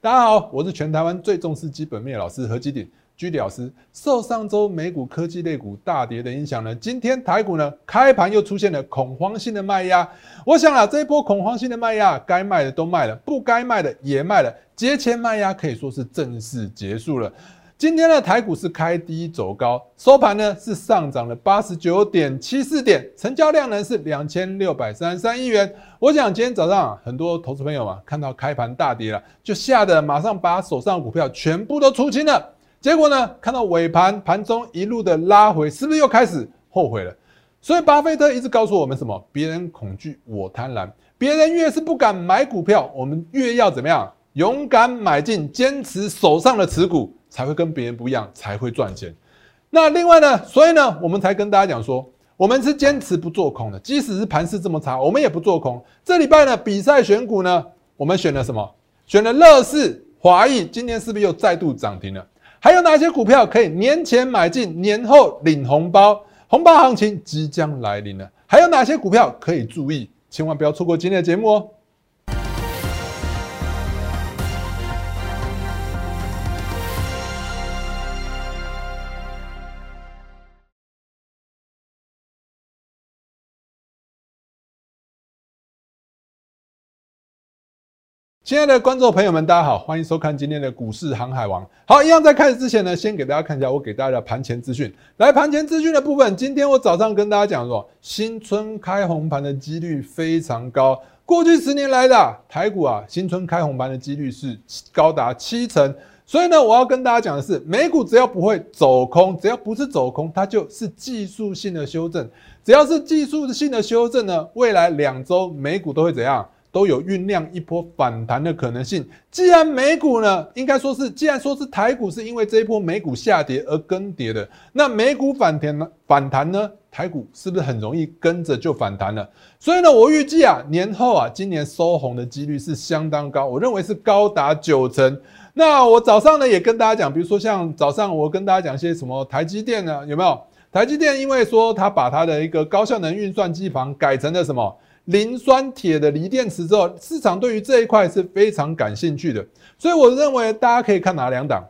大家好，我是全台湾最重视基本面老师何基鼎居里老师。受上周美股科技类股大跌的影响呢，今天台股呢开盘又出现了恐慌性的卖压。我想啊，这一波恐慌性的卖压，该卖的都卖了，不该卖的也卖了，节前卖压可以说是正式结束了。今天的台股是开低走高，收盘呢是上涨了八十九点七四点，成交量呢是两千六百三十三亿元。我想今天早上很多投资朋友嘛，看到开盘大跌了，就吓得马上把手上的股票全部都出清了。结果呢，看到尾盘盘中一路的拉回，是不是又开始后悔了？所以巴菲特一直告诉我们什么？别人恐惧，我贪婪。别人越是不敢买股票，我们越要怎么样？勇敢买进，坚持手上的持股。才会跟别人不一样，才会赚钱。那另外呢，所以呢，我们才跟大家讲说，我们是坚持不做空的，即使是盘势这么差，我们也不做空。这礼拜呢，比赛选股呢，我们选了什么？选了乐视、华谊，今天是不是又再度涨停了？还有哪些股票可以年前买进，年后领红包？红包行情即将来临了。还有哪些股票可以注意？千万不要错过今天的节目哦。亲爱的观众朋友们，大家好，欢迎收看今天的股市航海王。好，一样在开始之前呢，先给大家看一下我给大家的盘前资讯。来，盘前资讯的部分，今天我早上跟大家讲说，新春开红盘的几率非常高。过去十年来的台股啊，新春开红盘的几率是高达七成。所以呢，我要跟大家讲的是，美股只要不会走空，只要不是走空，它就是技术性的修正。只要是技术性的修正呢，未来两周美股都会怎样？都有酝酿一波反弹的可能性。既然美股呢，应该说是，既然说是台股是因为这一波美股下跌而更迭的，那美股反弹呢？反弹呢？台股是不是很容易跟着就反弹了？所以呢，我预计啊，年后啊，今年收红的几率是相当高，我认为是高达九成。那我早上呢也跟大家讲，比如说像早上我跟大家讲一些什么台积电呢？有没有？台积电因为说它把它的一个高效能运算机房改成了什么？磷酸铁的锂电池之后，市场对于这一块是非常感兴趣的，所以我认为大家可以看哪两档，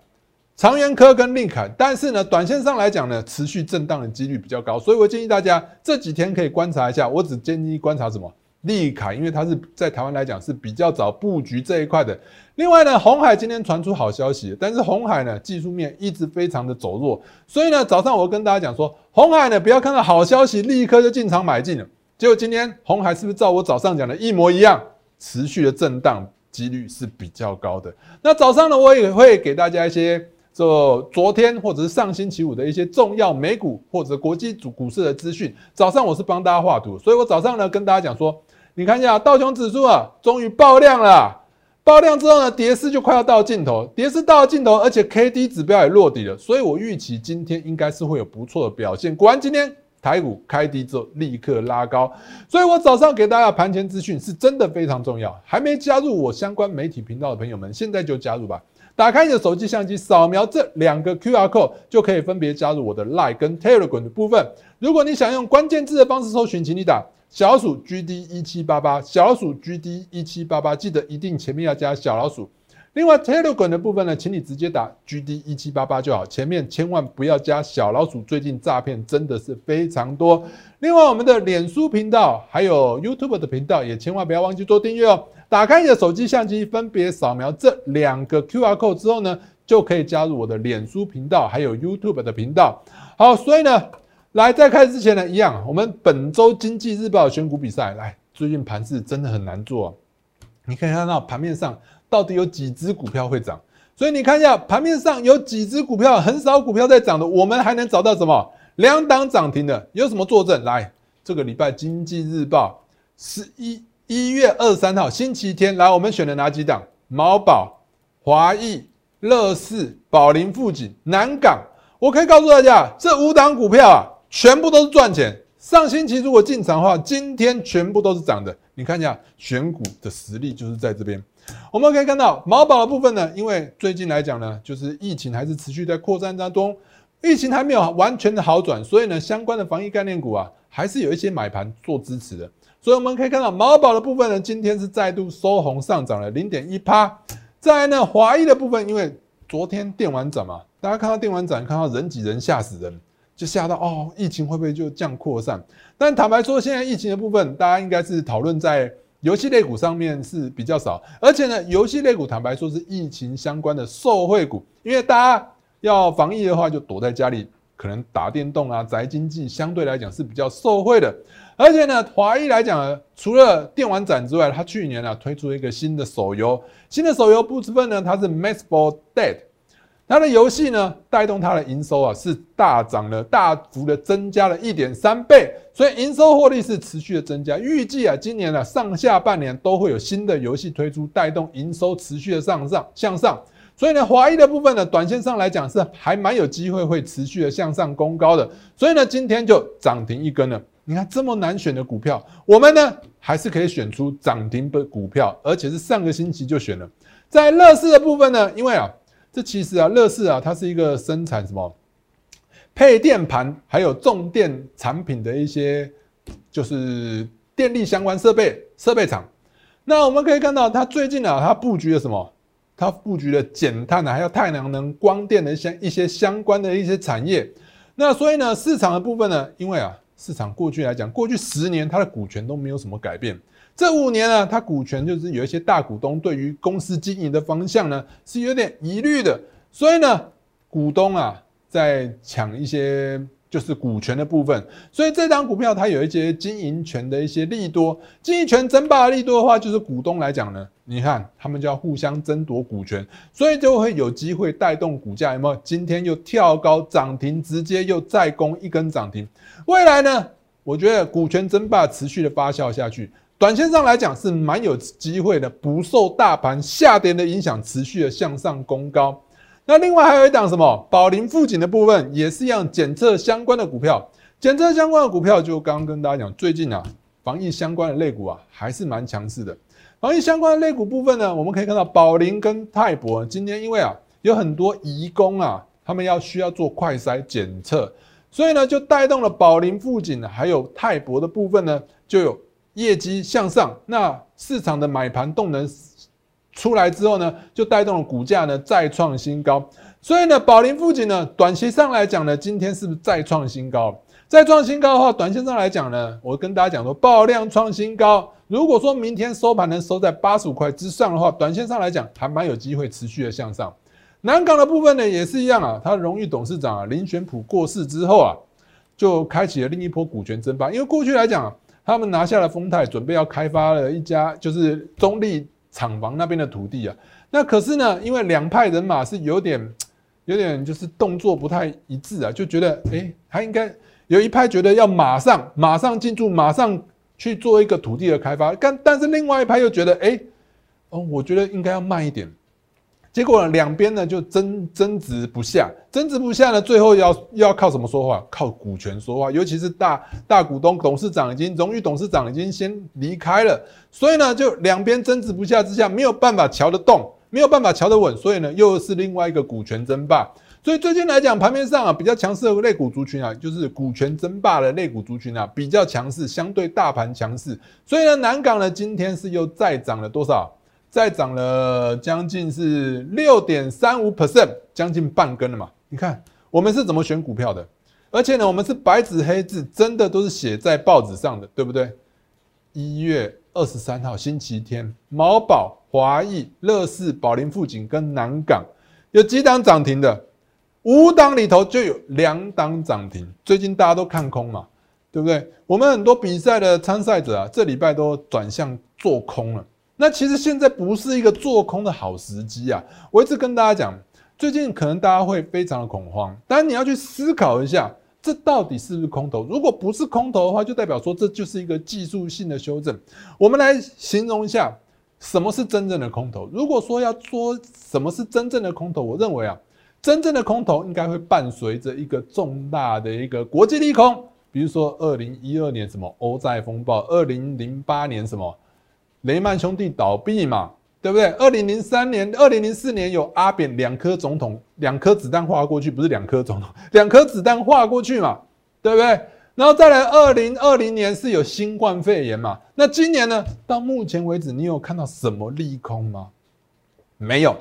长源科跟利凯。但是呢，短线上来讲呢，持续震荡的几率比较高，所以我建议大家这几天可以观察一下。我只建议观察什么利凯，因为它是在台湾来讲是比较早布局这一块的。另外呢，红海今天传出好消息，但是红海呢技术面一直非常的走弱，所以呢早上我跟大家讲说，红海呢不要看到好消息立刻就进场买进了。结果今天红海是不是照我早上讲的一模一样，持续的震荡几率是比较高的。那早上呢，我也会给大家一些这昨天或者是上星期五的一些重要美股或者国际主股市的资讯。早上我是帮大家画图，所以我早上呢跟大家讲说，你看一下道琼指数啊，终于爆量了，爆量之后呢，跌势就快要到尽头，跌势到了尽头，而且 K D 指标也落底了，所以我预期今天应该是会有不错的表现。果然今天。台股开低之后立刻拉高，所以我早上给大家盘前资讯是真的非常重要。还没加入我相关媒体频道的朋友们，现在就加入吧！打开你的手机相机，扫描这两个 QR code，就可以分别加入我的 Line 跟 Telegram 的部分。如果你想用关键字的方式搜寻，请你打小老鼠 GD 一七八八，小老鼠 GD 一七八八，记得一定前面要加小老鼠。另外，Telegram 的部分呢，请你直接打 GD 一七八八就好，前面千万不要加小老鼠。最近诈骗真的是非常多。另外，我们的脸书频道还有 YouTube 的频道也千万不要忘记做订阅哦。打开你的手机相机，分别扫描这两个 QR code 之后呢，就可以加入我的脸书频道还有 YouTube 的频道。好，所以呢，来在开始之前呢，一样，我们本周经济日报选股比赛，来，最近盘势真的很难做，你可以看到盘面上。到底有几只股票会涨？所以你看一下盘面上有几只股票，很少股票在涨的，我们还能找到什么两档涨停的？有什么作证？来，这个礼拜经济日报十一一月二十三号星期天，来我们选了哪几档？毛宝、华谊、乐视、宝林富锦、南港。我可以告诉大家，这五档股票啊，全部都是赚钱。上星期如果进场的话，今天全部都是涨的。你看一下选股的实力，就是在这边。我们可以看到毛宝的部分呢，因为最近来讲呢，就是疫情还是持续在扩散当中，疫情还没有完全的好转，所以呢，相关的防疫概念股啊，还是有一些买盘做支持的。所以我们可以看到毛宝的部分呢，今天是再度收红上涨了零点一趴。这在呢华裔的部分，因为昨天电玩展嘛，大家看到电玩展，看到人挤人吓死人，就吓到哦，疫情会不会就这样扩散？但坦白说，现在疫情的部分，大家应该是讨论在游戏类股上面是比较少，而且呢，游戏类股坦白说是疫情相关的受惠股，因为大家要防疫的话，就躲在家里。可能打电动啊，宅经济相对来讲是比较受惠的，而且呢，华裔来讲，除了电玩展之外，它去年呢推出一个新的手游，新的手游部分呢，它是 Maxball Dead，它的游戏呢带动它的营收啊是大涨了，大幅的增加了一点三倍，所以营收获利是持续的增加，预计啊今年呢上下半年都会有新的游戏推出，带动营收持续的上上向上。所以呢，华谊的部分呢，短线上来讲是还蛮有机会会持续的向上攻高的。所以呢，今天就涨停一根了。你看这么难选的股票，我们呢还是可以选出涨停的股票，而且是上个星期就选了。在乐视的部分呢，因为啊，这其实啊，乐视啊，它是一个生产什么配电盘还有重电产品的一些，就是电力相关设备设备厂。那我们可以看到，它最近啊，它布局了什么？它布局了减碳的，还有太阳能、光电的一些一些相关的一些产业。那所以呢，市场的部分呢，因为啊，市场过去来讲，过去十年它的股权都没有什么改变。这五年呢，它股权就是有一些大股东对于公司经营的方向呢是有点疑虑的，所以呢，股东啊在抢一些。就是股权的部分，所以这张股票它有一些经营权的一些利多，经营权争霸的利多的话，就是股东来讲呢，你看他们就要互相争夺股权，所以就会有机会带动股价有没有？今天又跳高涨停，直接又再攻一根涨停。未来呢，我觉得股权争霸持续的发酵下去，短线上来讲是蛮有机会的，不受大盘下跌的影响，持续的向上攻高。那另外还有一档什么宝林富锦的部分，也是一样检测相关的股票。检测相关的股票，就刚刚跟大家讲，最近啊，防疫相关的类股啊，还是蛮强势的。防疫相关的类股部分呢，我们可以看到宝林跟泰博今天因为啊，有很多移工啊，他们要需要做快筛检测，所以呢，就带动了宝林富锦还有泰博的部分呢，就有业绩向上。那市场的买盘动能。出来之后呢，就带动了股价呢再创新高。所以呢，宝林附近呢，短期上来讲呢，今天是不是再创新高？再创新高的话，短线上来讲呢，我跟大家讲说，爆量创新高。如果说明天收盘能收在八十五块之上的话，短线上来讲还蛮有机会持续的向上。南港的部分呢，也是一样啊。他荣誉董事长啊林玄普过世之后啊，就开启了另一波股权争霸。因为过去来讲，他们拿下了丰泰，准备要开发了一家就是中立。厂房那边的土地啊，那可是呢，因为两派人马是有点，有点就是动作不太一致啊，就觉得哎，他应该有一派觉得要马上马上进驻，马上去做一个土地的开发，但但是另外一派又觉得哎，哦，我觉得应该要慢一点。结果两边呢就争争执不下，争执不下呢，最后要要靠什么说话？靠股权说话。尤其是大大股东董事长已经荣誉董事长已经先离开了，所以呢，就两边争执不下之下，没有办法瞧得动，没有办法瞧得稳，所以呢，又是另外一个股权争霸。所以最近来讲，盘面上啊比较强势的类股族群啊，就是股权争霸的类股族群啊比较强势，相对大盘强势。所以呢，南港呢今天是又再涨了多少？再涨了将近是六点三五 percent，将近半根了嘛？你看我们是怎么选股票的？而且呢，我们是白纸黑字，真的都是写在报纸上的，对不对？一月二十三号星期天，毛宝、华裔、乐视、宝林富锦跟南港有几档涨停的？五档里头就有两档涨停。最近大家都看空嘛，对不对？我们很多比赛的参赛者啊，这礼拜都转向做空了。那其实现在不是一个做空的好时机啊！我一直跟大家讲，最近可能大家会非常的恐慌，但你要去思考一下，这到底是不是空头？如果不是空头的话，就代表说这就是一个技术性的修正。我们来形容一下什么是真正的空头。如果说要说什么是真正的空头，我认为啊，真正的空头应该会伴随着一个重大的一个国际利空，比如说二零一二年什么欧债风暴，二零零八年什么。雷曼兄弟倒闭嘛，对不对？二零零三年、二零零四年有阿扁两颗总统，两颗子弹划过去，不是两颗总统，两颗子弹划过去嘛，对不对？然后再来二零二零年是有新冠肺炎嘛，那今年呢？到目前为止，你有看到什么利空吗？没有，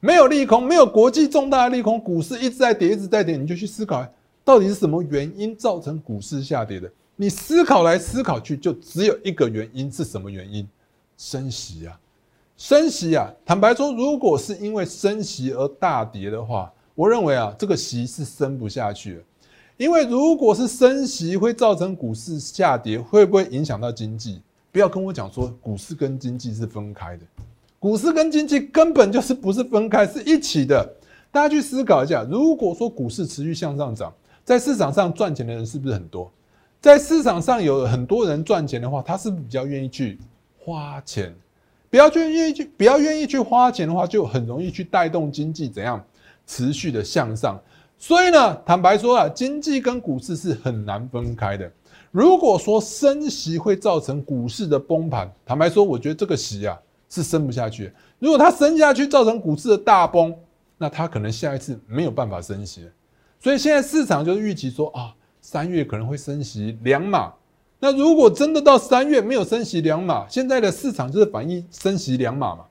没有利空，没有国际重大的利空，股市一直在跌，一直在跌，你就去思考，到底是什么原因造成股市下跌的？你思考来思考去，就只有一个原因，是什么原因？升息啊，升息啊！坦白说，如果是因为升息而大跌的话，我认为啊，这个息是升不下去的。因为如果是升息会造成股市下跌，会不会影响到经济？不要跟我讲说股市跟经济是分开的，股市跟经济根本就是不是分开，是一起的。大家去思考一下，如果说股市持续向上涨，在市场上赚钱的人是不是很多？在市场上有很多人赚钱的话，他是不是比较愿意去花钱？不要去愿意去，不要愿意去花钱的话，就很容易去带动经济怎样持续的向上。所以呢，坦白说啊，经济跟股市是很难分开的。如果说升息会造成股市的崩盘，坦白说，我觉得这个息啊是升不下去。如果它升下去造成股市的大崩，那它可能下一次没有办法升息。所以现在市场就是预期说啊。三月可能会升息两码，那如果真的到三月没有升息两码，现在的市场就是反映升息两码嘛？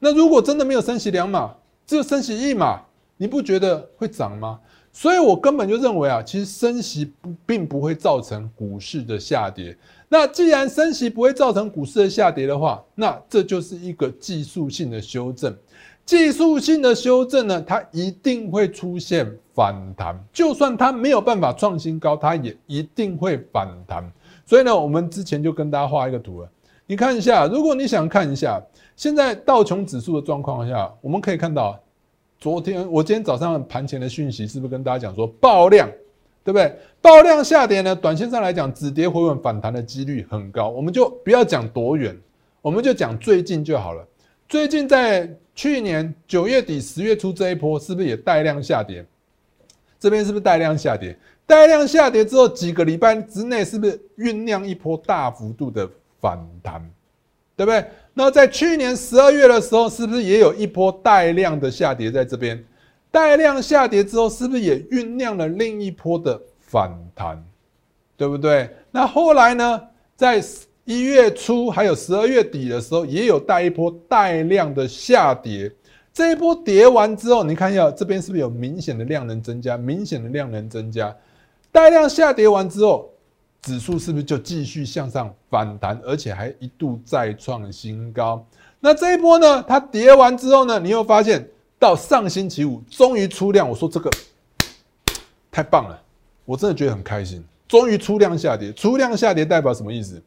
那如果真的没有升息两码，只有升息一码，你不觉得会涨吗？所以我根本就认为啊，其实升息不并不会造成股市的下跌。那既然升息不会造成股市的下跌的话，那这就是一个技术性的修正。技术性的修正呢，它一定会出现反弹，就算它没有办法创新高，它也一定会反弹。所以呢，我们之前就跟大家画一个图了，你看一下，如果你想看一下现在道琼指数的状况下，我们可以看到，昨天我今天早上盘前的讯息是不是跟大家讲说爆量，对不对？爆量下跌呢，短线上来讲止跌回稳反弹的几率很高，我们就不要讲多远，我们就讲最近就好了。最近在去年九月底、十月初这一波，是不是也带量下跌？这边是不是带量下跌？带量下跌之后，几个礼拜之内，是不是酝酿一波大幅度的反弹？对不对？那在去年十二月的时候，是不是也有一波带量的下跌在这边？带量下跌之后，是不是也酝酿了另一波的反弹？对不对？那后来呢，在一月初还有十二月底的时候，也有带一波带量的下跌。这一波跌完之后，你看一下这边是不是有明显的量能增加？明显的量能增加，带量下跌完之后，指数是不是就继续向上反弹，而且还一度再创新高？那这一波呢？它跌完之后呢？你又发现到上星期五终于出量，我说这个太棒了，我真的觉得很开心。终于出量下跌，出量下跌代表什么意思？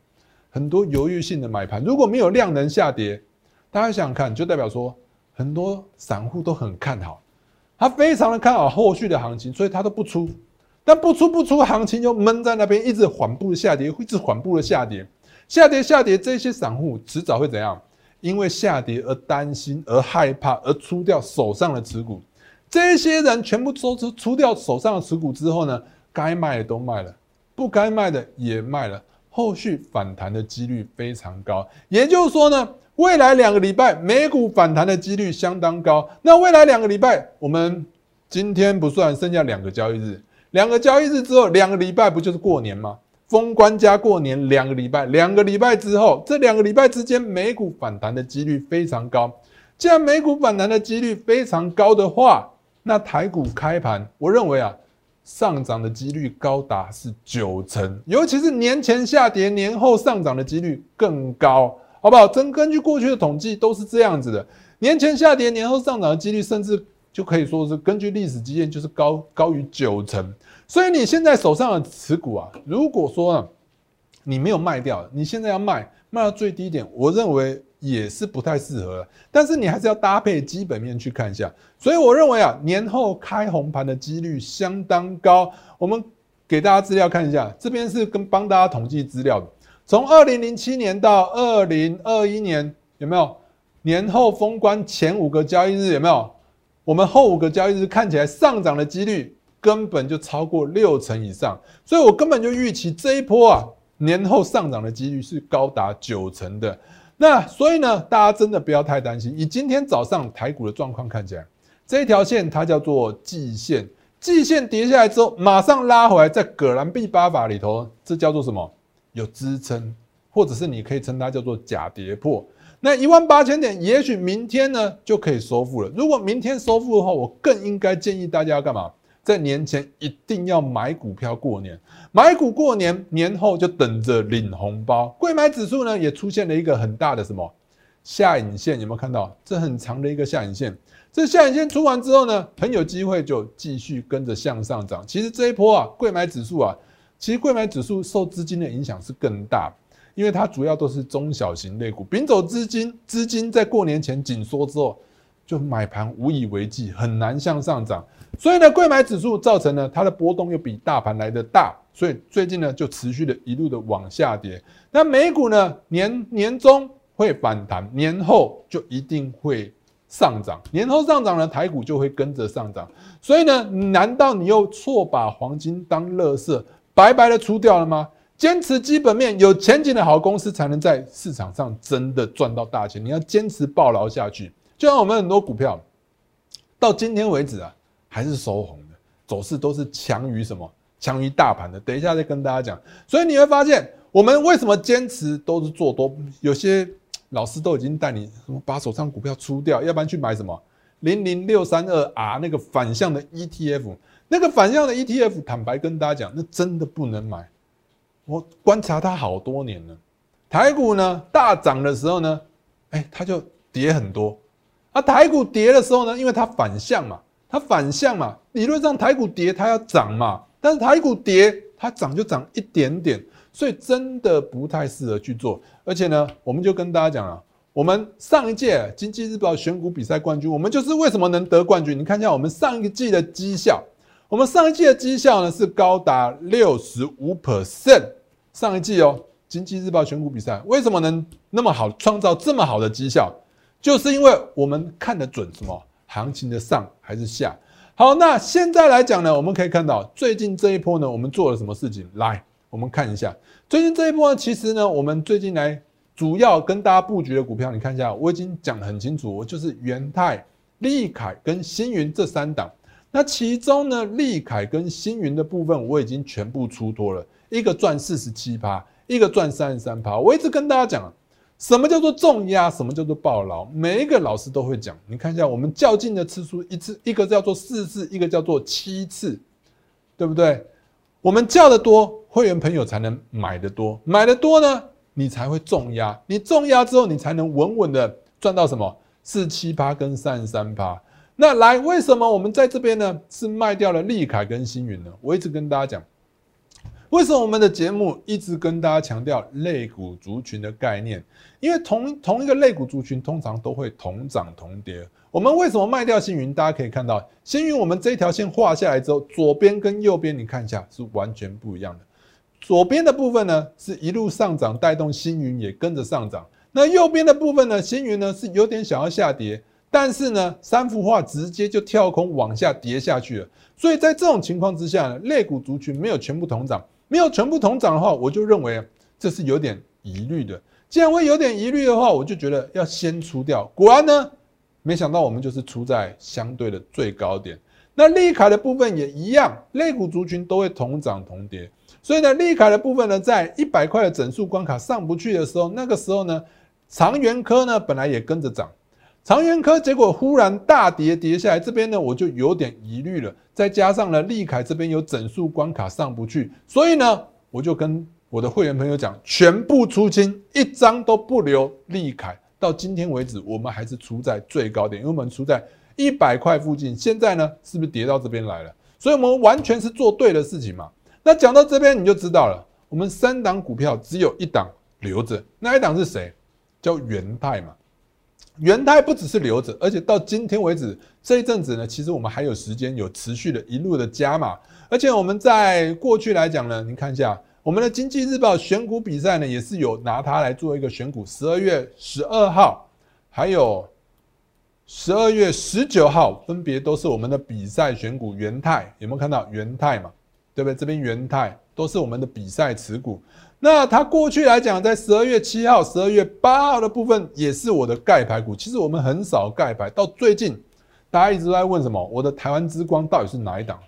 很多犹豫性的买盘，如果没有量能下跌，大家想想看，就代表说很多散户都很看好，他非常的看好后续的行情，所以他都不出。但不出不出，行情就闷在那边，一直缓步的下跌，一直缓步的下跌，下跌下跌，这些散户迟早会怎样？因为下跌而担心、而害怕、而出掉手上的持股。这些人全部都出出掉手上的持股之后呢，该卖的都卖了，不该卖的也卖了。后续反弹的几率非常高，也就是说呢，未来两个礼拜美股反弹的几率相当高。那未来两个礼拜，我们今天不算，剩下两个交易日，两个交易日之后，两个礼拜不就是过年吗？封关加过年两个礼拜，两个礼拜之后，这两个礼拜之间美股反弹的几率非常高。既然美股反弹的几率非常高的话，那台股开盘，我认为啊。上涨的几率高达是九成，尤其是年前下跌，年后上涨的几率更高，好不好？真根据过去的统计都是这样子的，年前下跌，年后上涨的几率，甚至就可以说是根据历史经验，就是高高于九成。所以你现在手上的持股啊，如果说呢，你没有卖掉，你现在要卖，卖到最低点，我认为。也是不太适合，但是你还是要搭配基本面去看一下。所以我认为啊，年后开红盘的几率相当高。我们给大家资料看一下，这边是跟帮大家统计资料的，从二零零七年到二零二一年有没有年后封关前五个交易日有没有？我们后五个交易日看起来上涨的几率根本就超过六成以上，所以我根本就预期这一波啊年后上涨的几率是高达九成的。那所以呢，大家真的不要太担心。以今天早上台股的状况看起来，这一条线它叫做季线，季线跌下来之后马上拉回来，在葛兰碧八法里头，这叫做什么？有支撑，或者是你可以称它叫做假跌破。那一万八千点，也许明天呢就可以收复了。如果明天收复的话，我更应该建议大家要干嘛？在年前一定要买股票过年，买股过年，年后就等着领红包。贵买指数呢也出现了一个很大的什么下影线，有没有看到？这很长的一个下影线。这下影线出完之后呢，很有机会就继续跟着向上涨。其实这一波啊，贵买指数啊，其实贵买指数受资金的影响是更大。因为它主要都是中小型类股，并走资金，资金在过年前紧缩之后，就买盘无以为继，很难向上涨。所以呢，贵买指数造成呢它的波动又比大盘来的大，所以最近呢就持续的一路的往下跌。那美股呢年年中会反弹，年后就一定会上涨，年后上涨呢台股就会跟着上涨。所以呢，难道你又错把黄金当垃圾，白白的出掉了吗？坚持基本面有前景的好公司，才能在市场上真的赚到大钱。你要坚持抱牢下去，就像我们很多股票，到今天为止啊，还是收红的，走势都是强于什么？强于大盘的。等一下再跟大家讲。所以你会发现，我们为什么坚持都是做多？有些老师都已经带你什么把手上股票出掉，要不然去买什么零零六三二 R 那个反向的 ETF，那个反向的 ETF，坦白跟大家讲，那真的不能买。我观察它好多年了，台股呢大涨的时候呢，哎，它就跌很多；而台股跌的时候呢，因为它反向嘛，它反向嘛，理论上台股跌它要涨嘛，但是台股跌它涨就涨一点点，所以真的不太适合去做。而且呢，我们就跟大家讲了，我们上一届经济日报选股比赛冠军，我们就是为什么能得冠军？你看一下我们上一季的绩效。我们上一季的绩效呢是高达六十五 percent，上一季哦，经济日报选股比赛为什么能那么好，创造这么好的绩效？就是因为我们看得准什么行情的上还是下。好，那现在来讲呢，我们可以看到最近这一波呢，我们做了什么事情？来，我们看一下最近这一波呢，其实呢，我们最近来主要跟大家布局的股票，你看一下，我已经讲得很清楚，我就是元泰、利凯跟星云这三档。那其中呢，利凯跟星云的部分我已经全部出脱了，一个赚四十七趴，一个赚三十三趴。我一直跟大家讲，什么叫做重压，什么叫做暴牢，每一个老师都会讲。你看一下，我们较劲的次数一次，一个叫做四次，一个叫做七次，对不对？我们叫的多，会员朋友才能买的多，买的多呢，你才会重压，你重压之后，你才能稳稳的赚到什么四七趴跟三十三趴。那来，为什么我们在这边呢？是卖掉了利凯跟星云呢？我一直跟大家讲，为什么我们的节目一直跟大家强调类股族群的概念？因为同同一个类股族群通常都会同涨同跌。我们为什么卖掉星云？大家可以看到，星云我们这一条线画下来之后，左边跟右边你看一下是完全不一样的。左边的部分呢是一路上涨，带动星云也跟着上涨。那右边的部分呢，星云呢是有点想要下跌。但是呢，三幅画直接就跳空往下跌下去了，所以在这种情况之下呢，类股族群没有全部同涨，没有全部同涨的话，我就认为这是有点疑虑的。既然会有点疑虑的话，我就觉得要先出掉。果然呢，没想到我们就是出在相对的最高点。那利凯的部分也一样，类股族群都会同涨同跌，所以呢，利凯的部分呢，在一百块的整数关卡上不去的时候，那个时候呢，长源科呢本来也跟着涨。长源科结果忽然大跌跌下来，这边呢我就有点疑虑了。再加上呢，利凯这边有整数关卡上不去，所以呢，我就跟我的会员朋友讲，全部出清，一张都不留。利凯到今天为止，我们还是出在最高点，因为我们出在一百块附近。现在呢，是不是跌到这边来了？所以我们完全是做对的事情嘛。那讲到这边你就知道了，我们三档股票只有一档留着，那一档是谁？叫元泰嘛。元泰不只是留着，而且到今天为止这一阵子呢，其实我们还有时间有持续的一路的加码，而且我们在过去来讲呢，您看一下我们的经济日报选股比赛呢，也是有拿它来做一个选股。十二月十二号，还有十二月十九号，分别都是我们的比赛选股。元泰有没有看到元泰嘛？对不对？这边元泰都是我们的比赛持股。那它过去来讲，在十二月七号、十二月八号的部分也是我的盖牌股。其实我们很少盖牌，到最近大家一直在问什么？我的台湾之光到底是哪一档？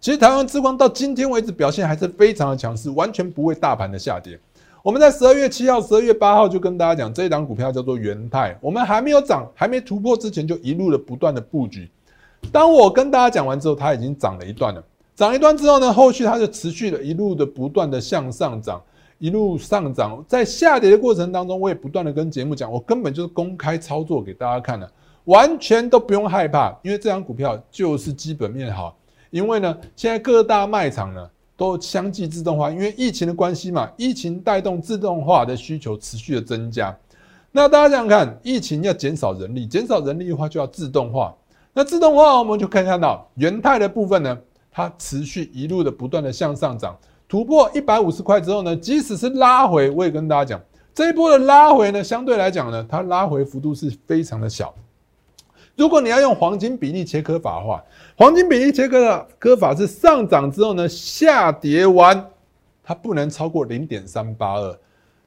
其实台湾之光到今天为止表现还是非常的强势，完全不会大盘的下跌。我们在十二月七号、十二月八号就跟大家讲，这一档股票叫做元泰，我们还没有涨、还没突破之前，就一路的不断的布局。当我跟大家讲完之后，它已经涨了一段了。涨一段之后呢，后续它就持续的一路的不断的向上涨，一路上涨。在下跌的过程当中，我也不断的跟节目讲，我根本就是公开操作给大家看的，完全都不用害怕，因为这张股票就是基本面好。因为呢，现在各大卖场呢都相继自动化，因为疫情的关系嘛，疫情带动自动化的需求持续的增加。那大家想想看，疫情要减少人力，减少人力的话就要自动化。那自动化我们就可以看到元泰的部分呢。它持续一路的不断的向上涨，突破一百五十块之后呢，即使是拉回，我也跟大家讲，这一波的拉回呢，相对来讲呢，它拉回幅度是非常的小。如果你要用黄金比例切割法的话，黄金比例切割的割法是上涨之后呢，下跌完它不能超过零点三八二。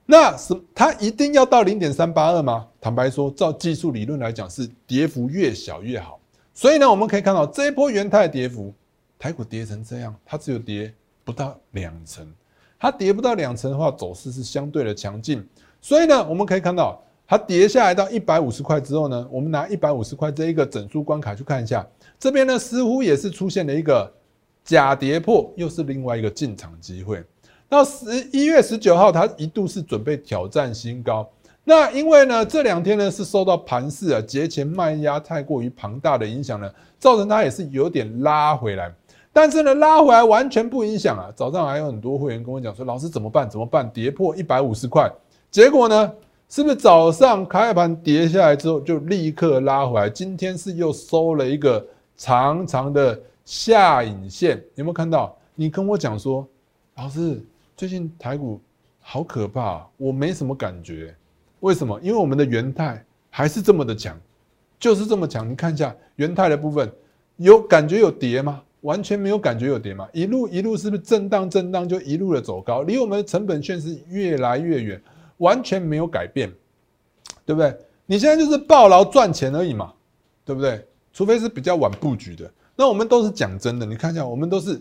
那是它一定要到零点三八二吗？坦白说，照技术理论来讲，是跌幅越小越好。所以呢，我们可以看到这一波元泰跌幅。台股跌成这样，它只有跌不到两成，它跌不到两成的话，走势是相对的强劲。所以呢，我们可以看到，它跌下来到一百五十块之后呢，我们拿一百五十块这一个整数关卡去看一下，这边呢似乎也是出现了一个假跌破，又是另外一个进场机会。到十一月十九号，它一度是准备挑战新高，那因为呢这两天呢是受到盘势啊节前卖压太过于庞大的影响呢，造成它也是有点拉回来。但是呢，拉回来完全不影响啊！早上还有很多会员跟我讲说：“老师怎么办？怎么办？跌破一百五十块，结果呢，是不是早上开盘跌下来之后就立刻拉回来？今天是又收了一个长长的下影线，有没有看到？你跟我讲说，老师最近台股好可怕，我没什么感觉，为什么？因为我们的元泰还是这么的强，就是这么强。你看一下元泰的部分，有感觉有跌吗？完全没有感觉有跌嘛，一路一路是不是震荡震荡就一路的走高，离我们的成本线是越来越远，完全没有改变，对不对？你现在就是抱牢赚钱而已嘛，对不对？除非是比较晚布局的，那我们都是讲真的，你看一下，我们都是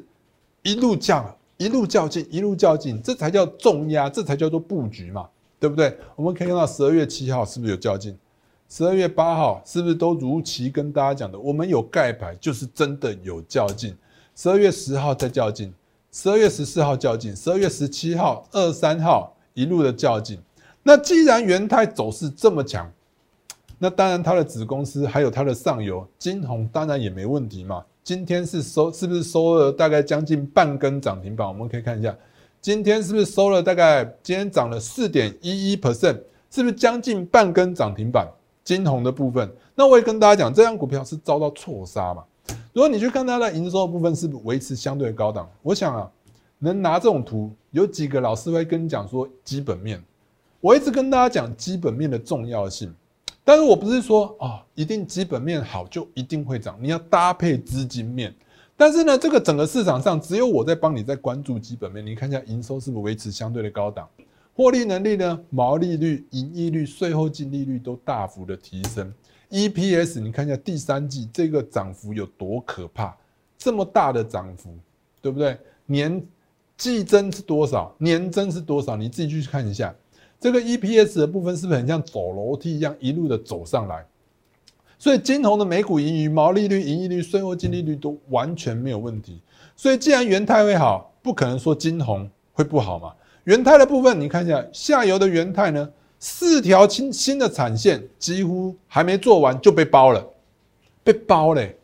一路降一路较劲，一路较劲，这才叫重压，这才叫做布局嘛，对不对？我们可以看到十二月七号是不是有较劲？十二月八号是不是都如期跟大家讲的？我们有盖牌，就是真的有较劲。十二月十号再较劲，十二月十四号较劲，十二月十七号、二三号一路的较劲。那既然元泰走势这么强，那当然它的子公司还有它的上游金红，当然也没问题嘛。今天是收，是不是收了大概将近半根涨停板？我们可以看一下，今天是不是收了大概今天涨了四点一一 percent，是不是将近半根涨停板？金红的部分，那我也跟大家讲，这张股票是遭到错杀嘛。如果你去看它的营收部分，是维持相对的高档。我想啊，能拿这种图，有几个老师会跟你讲说基本面。我一直跟大家讲基本面的重要性，但是我不是说啊，一定基本面好就一定会涨，你要搭配资金面。但是呢，这个整个市场上只有我在帮你在关注基本面。你看一下营收是不是维持相对的高档？获利能力呢？毛利率、盈利率、税后净利率都大幅的提升。EPS，你看一下第三季这个涨幅有多可怕？这么大的涨幅，对不对？年季增是多少？年增是多少？你自己去看一下。这个 EPS 的部分是不是很像走楼梯一样一路的走上来？所以金红的每股盈余、毛利率、盈利率、税后净利率都完全没有问题。所以既然元泰会好，不可能说金红会不好嘛？元泰的部分，你看一下下游的元泰呢，四条新新的产线几乎还没做完就被包了，被包嘞。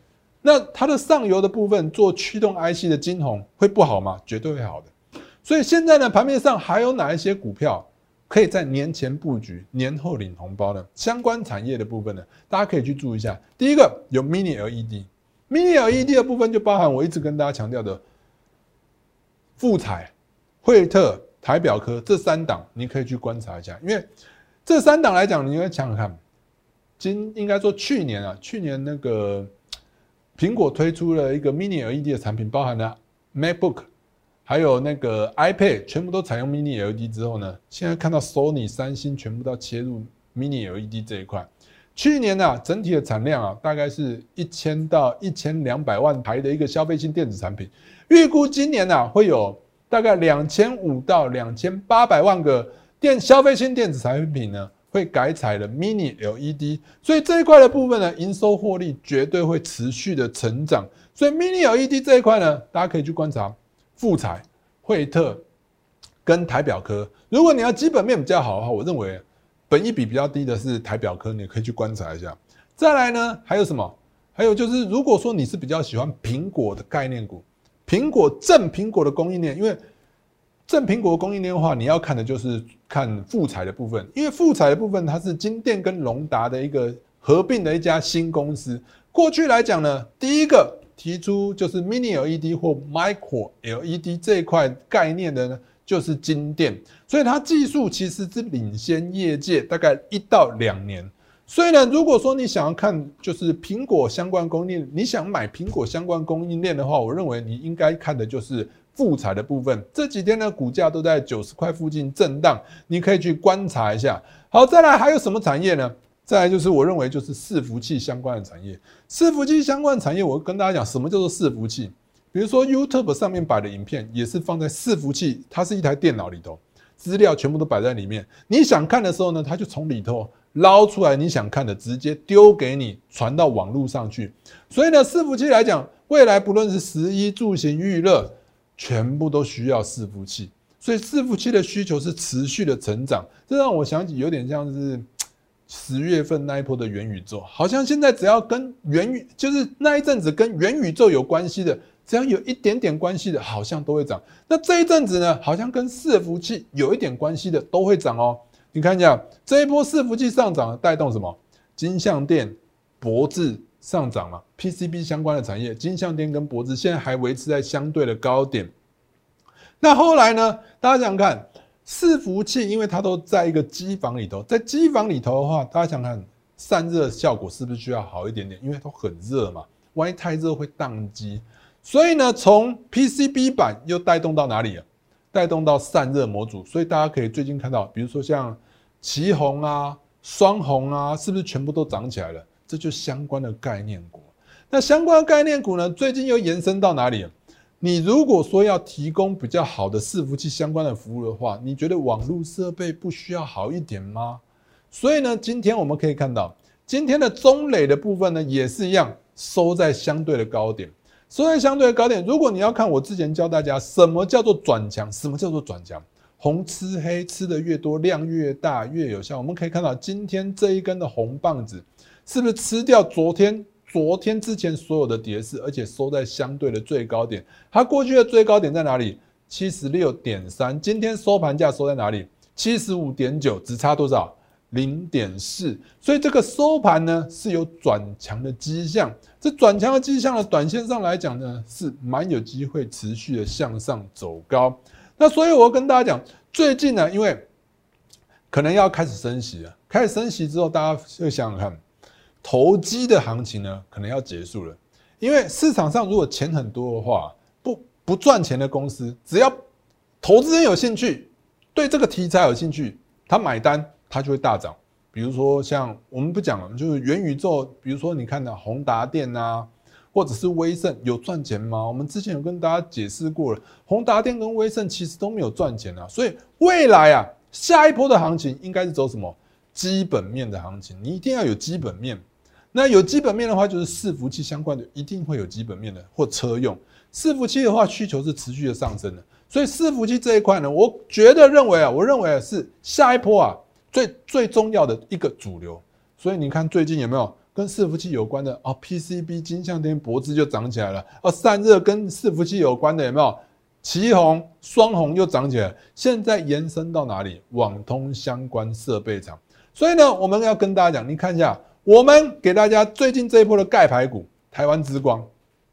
那它的上游的部分做驱动 IC 的金红会不好吗？绝对会好的。所以现在呢，盘面上还有哪一些股票可以在年前布局，年后领红包呢？相关产业的部分呢，大家可以去注意一下。第一个有 Mini LED，Mini LED 的部分就包含我一直跟大家强调的富彩、惠特。台表科这三档，你可以去观察一下，因为这三档来讲，你应该想想看，今应该说去年啊，去年那个苹果推出了一个 Mini LED 的产品，包含了 MacBook，还有那个 iPad，全部都采用 Mini LED 之后呢，现在看到 Sony、三星全部都切入 Mini LED 这一块。去年呢，整体的产量啊，大概是一千到一千两百万台的一个消费性电子产品，预估今年呢会有。大概两千五到两千八百万个电消费性电子产品呢会改采了 Mini LED，所以这一块的部分呢，营收获利绝对会持续的成长。所以 Mini LED 这一块呢，大家可以去观察富彩、惠特跟台表科。如果你要基本面比较好的话，我认为本益比比较低的是台表科，你可以去观察一下。再来呢，还有什么？还有就是，如果说你是比较喜欢苹果的概念股，苹果正苹果的供应链，因为正苹果供应链的话，你要看的就是看富彩的部分，因为富彩的部分它是金电跟隆达的一个合并的一家新公司。过去来讲呢，第一个提出就是 Mini LED 或 Micro LED 这一块概念的呢，就是金电，所以它技术其实是领先业界大概一到两年。所以呢，如果说你想要看就是苹果相关供应链，你想买苹果相关供应链的话，我认为你应该看的就是富彩的部分。这几天呢，股价都在九十块附近震荡，你可以去观察一下。好，再来还有什么产业呢？再来就是我认为就是伺服器相关的产业。伺服器相关的产业，我跟大家讲什么叫做伺服器。比如说 YouTube 上面摆的影片，也是放在伺服器，它是一台电脑里头，资料全部都摆在里面。你想看的时候呢，它就从里头。捞出来你想看的，直接丢给你，传到网络上去。所以呢，伺服器来讲，未来不论是食衣住行娱乐，全部都需要伺服器。所以伺服器的需求是持续的成长，这让我想起有点像是十月份那一波的元宇宙，好像现在只要跟元宇，就是那一阵子跟元宇宙有关系的，只要有一点点关系的，好像都会涨。那这一阵子呢，好像跟伺服器有一点关系的，都会涨哦。你看一下这一波伺服器上涨带动什么？金相电、博智上涨嘛？PCB 相关的产业，金相电跟博智现在还维持在相对的高点。那后来呢？大家想看，伺服器因为它都在一个机房里头，在机房里头的话，大家想看散热效果是不是需要好一点点？因为都很热嘛，万一太热会宕机。所以呢，从 PCB 板又带动到哪里啊？带动到散热模组。所以大家可以最近看到，比如说像。旗红啊，双红啊，是不是全部都涨起来了？这就相关的概念股。那相关概念股呢？最近又延伸到哪里？你如果说要提供比较好的伺服器相关的服务的话，你觉得网络设备不需要好一点吗？所以呢，今天我们可以看到，今天的中磊的部分呢，也是一样收在相对的高点，收在相对的高点。如果你要看我之前教大家什么叫做转强，什么叫做转强？红吃黑吃的越多，量越大越有效。我们可以看到今天这一根的红棒子，是不是吃掉昨天、昨天之前所有的跌势，而且收在相对的最高点？它过去的最高点在哪里？七十六点三。今天收盘价收在哪里？七十五点九，只差多少？零点四。所以这个收盘呢是有转强的迹象。这转强的迹象呢，短线上来讲呢是蛮有机会持续的向上走高。那所以，我要跟大家讲，最近呢，因为可能要开始升息了，开始升息之后，大家就想想看，投机的行情呢，可能要结束了。因为市场上如果钱很多的话，不不赚钱的公司，只要投资人有兴趣，对这个题材有兴趣，他买单，它就会大涨。比如说像我们不讲了，就是元宇宙，比如说你看到宏达电啊。或者是威盛有赚钱吗？我们之前有跟大家解释过了，宏达电跟威盛其实都没有赚钱啊。所以未来啊，下一波的行情应该是走什么基本面的行情？你一定要有基本面。那有基本面的话，就是伺服器相关的一定会有基本面的，或车用伺服器的话，需求是持续的上升的。所以伺服器这一块呢，我觉得认为啊，我认为是下一波啊最最重要的一个主流。所以你看最近有没有？跟伺服器有关的哦，PCB 金相天脖子就涨起来了哦，散热跟伺服器有关的有没有？旗红、双红又涨起来，现在延伸到哪里？网通相关设备厂。所以呢，我们要跟大家讲，你看一下，我们给大家最近这一波的盖牌股，台湾之光，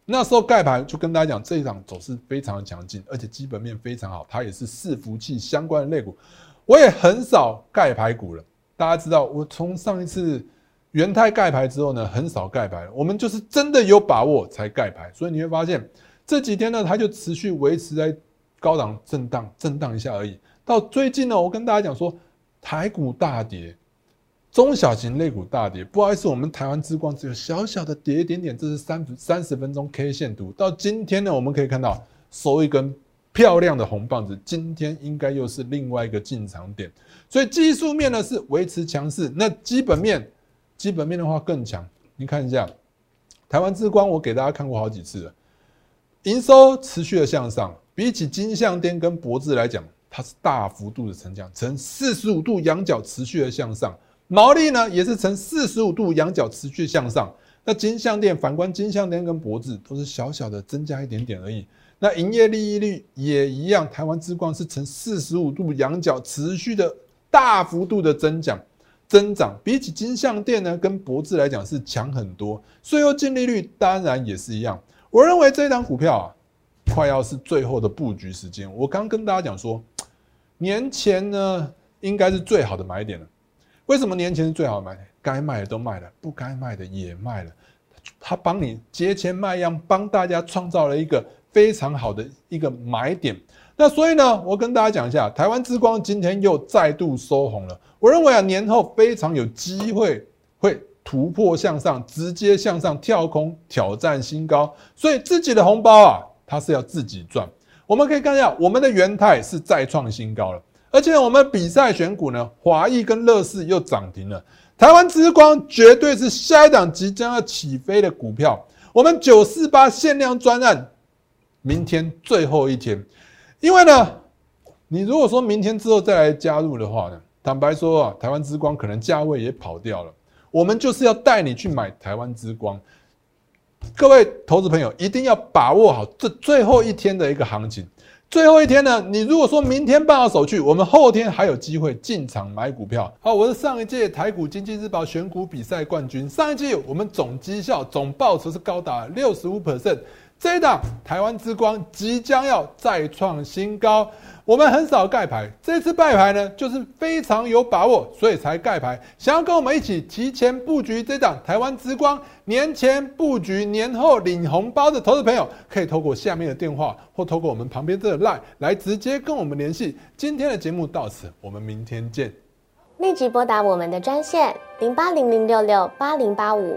那时候盖牌就跟大家讲，这一场走势非常的强劲，而且基本面非常好，它也是伺服器相关的类股。我也很少盖牌股了，大家知道，我从上一次。元泰盖牌之后呢，很少盖牌，我们就是真的有把握才盖牌，所以你会发现这几天呢，它就持续维持在高档震荡，震荡一下而已。到最近呢，我跟大家讲说，台股大跌，中小型类股大跌，不好意思，我们台湾之光只有小小的跌一点点，这是三三十分钟 K 线图。到今天呢，我们可以看到收一根漂亮的红棒子，今天应该又是另外一个进场点。所以技术面呢是维持强势，那基本面，基本面的话更强。你看一下，台湾之光，我给大家看过好几次了，营收持续的向上，比起金相店跟博智来讲，它是大幅度的成长，呈四十五度仰角持续的向上。毛利呢也是呈四十五度仰角持续向上，那金项店反观金项店跟博智都是小小的增加一点点而已。那营业利益率也一样，台湾之光是呈四十五度仰角持续的大幅度的增长，增长比起金项店呢跟博智来讲是强很多。税后净利率当然也是一样。我认为这档股票啊，快要是最后的布局时间。我刚跟大家讲说，年前呢应该是最好的买点了。为什么年前是最好买？该卖的都卖了，不该卖的也卖了。他帮你节前卖样，帮大家创造了一个非常好的一个买点。那所以呢，我跟大家讲一下，台湾之光今天又再度收红了。我认为啊，年后非常有机会会突破向上，直接向上跳空挑战新高。所以自己的红包啊，它是要自己赚。我们可以看一下，我们的元泰是再创新高了。而且我们比赛选股呢，华谊跟乐视又涨停了。台湾之光绝对是下一档即将要起飞的股票。我们九四八限量专案，明天最后一天。因为呢，你如果说明天之后再来加入的话呢，坦白说啊，台湾之光可能价位也跑掉了。我们就是要带你去买台湾之光。各位投资朋友一定要把握好这最后一天的一个行情。最后一天呢？你如果说明天办好手续，我们后天还有机会进场买股票。好，我是上一届台股经济日报选股比赛冠军。上一季我们总绩效总报酬是高达六十五 percent。这一档台湾之光即将要再创新高。我们很少盖牌，这次拜牌呢，就是非常有把握，所以才盖牌。想要跟我们一起提前布局这档台湾之光，年前布局，年后领红包的投资朋友，可以透过下面的电话，或透过我们旁边这个 line 来直接跟我们联系。今天的节目到此，我们明天见。立即拨打我们的专线零八零零六六八零八五。